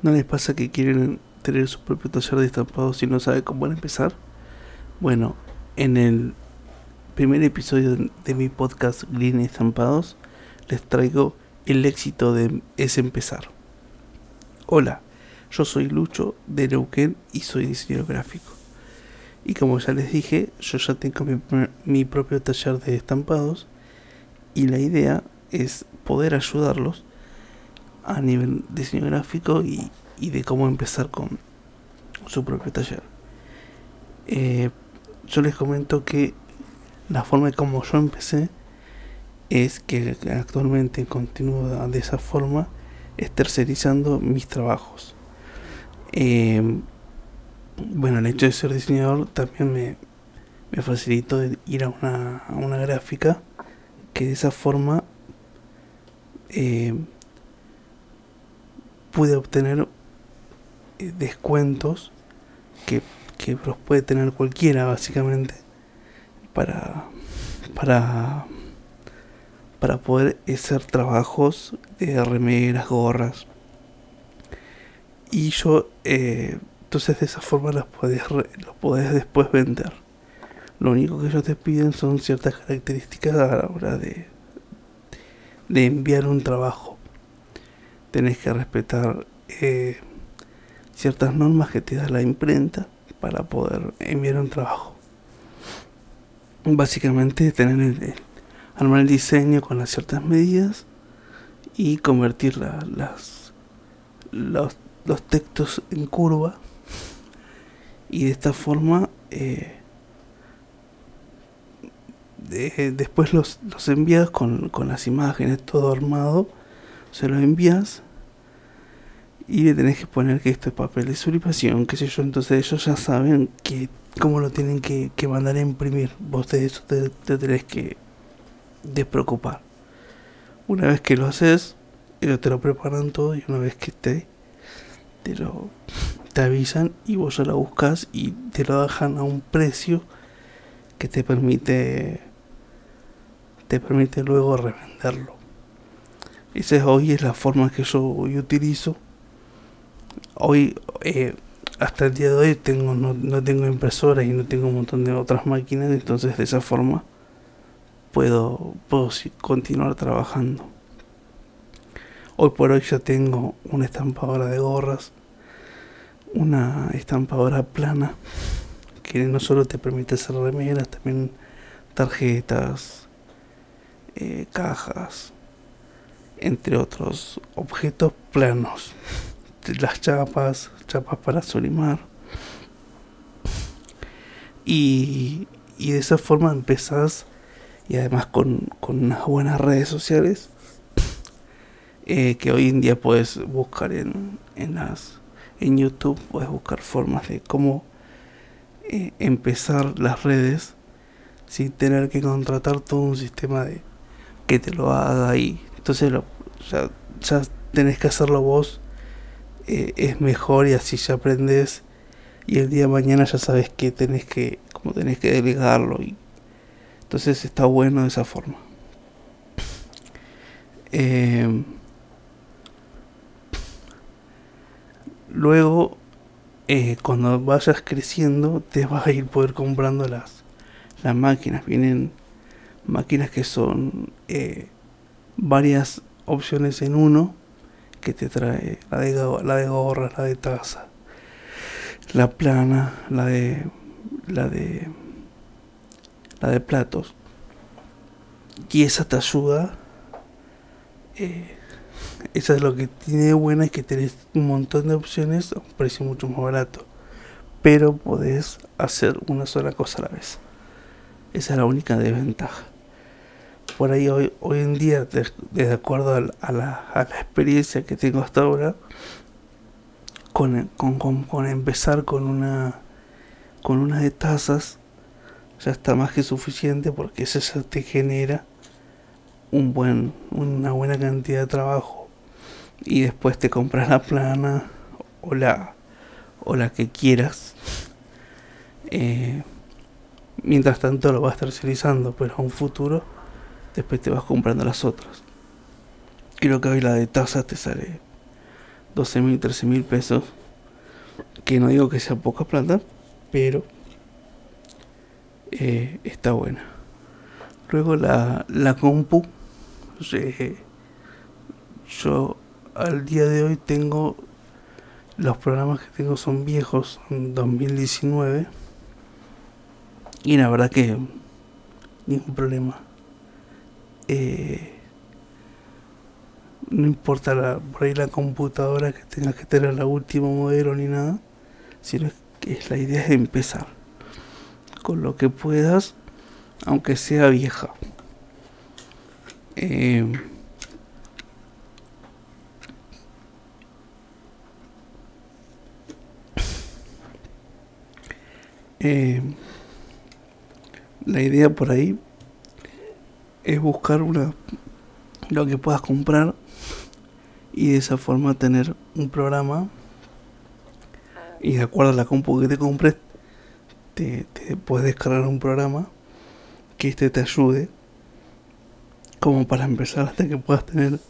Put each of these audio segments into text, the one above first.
¿No les pasa que quieren tener su propio taller de estampados y no saben cómo empezar? Bueno, en el primer episodio de mi podcast Green Estampados les traigo el éxito de es empezar. Hola, yo soy Lucho de Neuquén y soy diseñador gráfico. Y como ya les dije, yo ya tengo mi, mi propio taller de estampados y la idea es poder ayudarlos a nivel diseño gráfico y, de cómo empezar con su propio taller. Eh, yo les comento que la forma de cómo yo empecé es que actualmente continúo de esa forma, es tercerizando mis trabajos. Eh, bueno, el hecho de ser diseñador también me, me facilitó ir a una, a una gráfica que de esa forma eh, pude obtener eh, descuentos que, los puede tener cualquiera básicamente para para para poder hacer trabajos de remeras, gorras. Y yo eh, entonces de esa forma los puedes los puedes después vender. Lo único que ellos te piden son ciertas características a la hora de de enviar un trabajo tenés que respetar eh, ciertas normas que te da la imprenta para poder enviar un trabajo. Básicamente tener el, armar el diseño con las ciertas medidas y convertir las, los, textos en curva y de esta forma eh, después los, los envías con, con las imágenes todo armado se lo envías y le tenés que poner que esto es papel de sublimación, qué sé yo, entonces ellos ya saben que cómo lo tienen que, mandar a imprimir. Vos de eso te, tenés que despreocupar. Una vez que lo haces, ellos te lo preparan todo y una vez que te, te lo te avisan y vos ya lo buscas y te lo dejan a un precio que te permite te permite luego revenderlo. Esa hoy es la forma que yo utilizo. Hoy, eh, hasta el día de hoy, tengo, no, tengo impresoras y no tengo un montón de otras máquinas, entonces de esa forma puedo, puedo continuar trabajando. Hoy por hoy ya tengo una estampadora de gorras, una estampadora plana que no solo te permite hacer remeras, también tarjetas, eh, cajas, entre otros objetos planos, las chapas, chapas para solimar. Y, y de esa forma empezás, y además con, con unas buenas redes sociales, eh, que hoy en día puedes buscar en, en, las, en YouTube, puedes buscar formas de cómo eh, empezar las redes sin tener que contratar todo un sistema de que te lo haga ahí entonces lo, ya, ya tenés que hacerlo vos, eh, es mejor y así ya aprendes y el día de mañana ya sabes que tenés que, como tenés que delegarlo y entonces está bueno de esa forma. Em, luego, eh, cuando vayas creciendo, te vas a ir poder comprando las, las máquinas. Vienen máquinas que son eh, varias opciones en uno que te trae la de, la de gorra, la de taza, la plana, la de la de la de platos. Y esa te ayuda. Eh, esa es lo que tiene buena es que tenés un montón de opciones a un precio mucho más barato. Pero podés hacer una sola cosa a la vez. Esa es la única desventaja por ahí hoy, hoy en día, de, acuerdo a la, experiencia que tengo hasta ahora, con, con, empezar con una, con una de tazas, ya está más que suficiente porque eso ya te genera un buen, una buena cantidad de trabajo y después te compras la plana o la, o la que quieras. Eh, mientras tanto lo vas tercerizando, pero a un futuro después te vas comprando las otras. Creo que hoy la de taza te sale 12 mil, 13 mil pesos. Que no digo que sea poca plata, pero eh, está buena. Luego la, la compu. yo al día de hoy tengo. Los programas que tengo son viejos, son 2019. Y la verdad que. Ningún problema. Eh, no importa por ahí la computadora que tenga que tener la última modelo ni nada, sino que la idea es empezar con lo que puedas, aunque sea vieja. Eh, eh, la idea por ahí es buscar una lo que puedas comprar y de esa forma tener un programa. Y de acuerdo a la compu que te compres te, puedes descargar un programa que este te ayude como para empezar hasta que puedas tener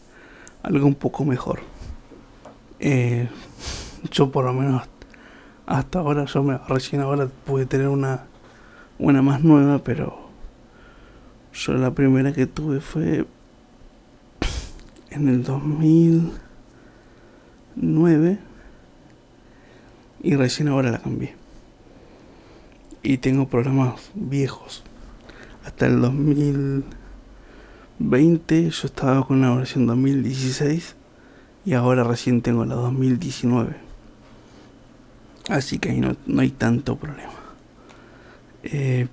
algo un poco mejor. Eh, yo por lo menos hasta ahora yo me recién ahora pude tener una una más nueva pero yo la primera que tuve fue en el 2009 y recién ahora la cambié. Y tengo programas viejos. Hasta el 2020 yo estaba con la versión 2016 y ahora recién tengo la 2019. Así que ahí no, no hay tanto problema. Eh,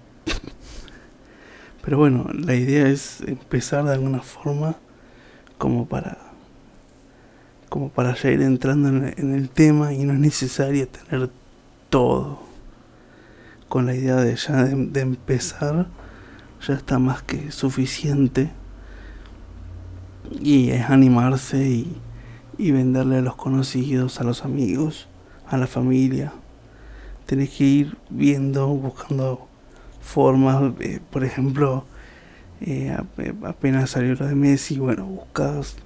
pero bueno, la idea es empezar de alguna forma como para como para ya ir entrando en, el tema y no es necesario tener todo con la idea de ya de, empezar ya está más que suficiente y es animarse y, y venderle a los conocidos, a los amigos, a la familia. Tenés que ir viendo, buscando formas, eh, por ejemplo, eh, apenas salió lo de Messi, bueno, buscas,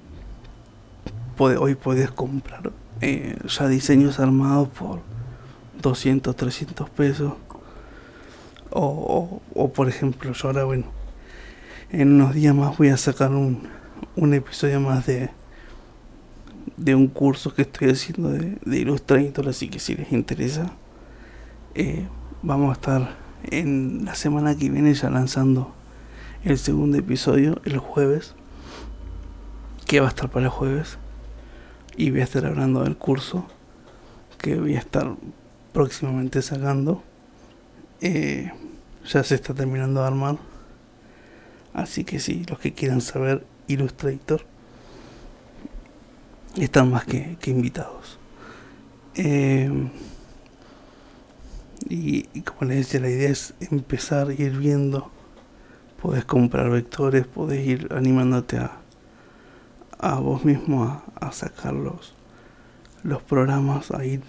hoy podés comprar eh, ya diseños armados por 200, 300 pesos. O, o, por ejemplo, yo ahora, bueno, en unos días más voy a sacar un, un episodio más de de un curso que estoy haciendo de, de Illustrator, así que si les interesa, vamos a estar en la semana que viene ya lanzando el segundo episodio el jueves, que va a estar para el jueves, y voy a estar hablando del curso que voy a estar próximamente sacando. Eh, ya se está terminando de armar. Así que sí, los que quieran saber Illustrator están más que, invitados. Eh, y, como les decía, la idea es empezar a ir viendo Puedes comprar vectores, puedes ir animándote a, a vos mismo a, a sacar los, programas, a ir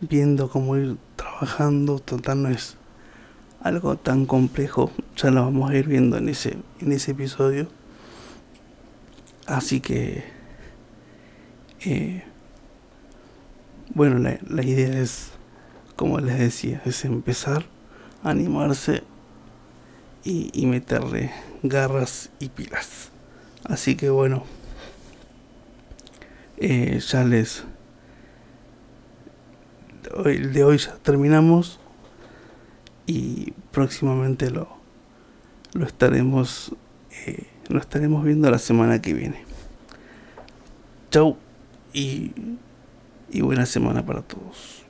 viendo cómo ir trabajando. Total no es algo tan complejo, ya lo vamos a ir viendo en ese, en ese episodio. Así que, eh, bueno, la, la idea es, como les decía, es empezar, a animarse y, meterle garras y pilas. Así que bueno, eh, ya les... El de hoy ya terminamos y próximamente lo, lo estaremos eh, lo estaremos viendo la semana que viene. Chau y, y buena semana para todos.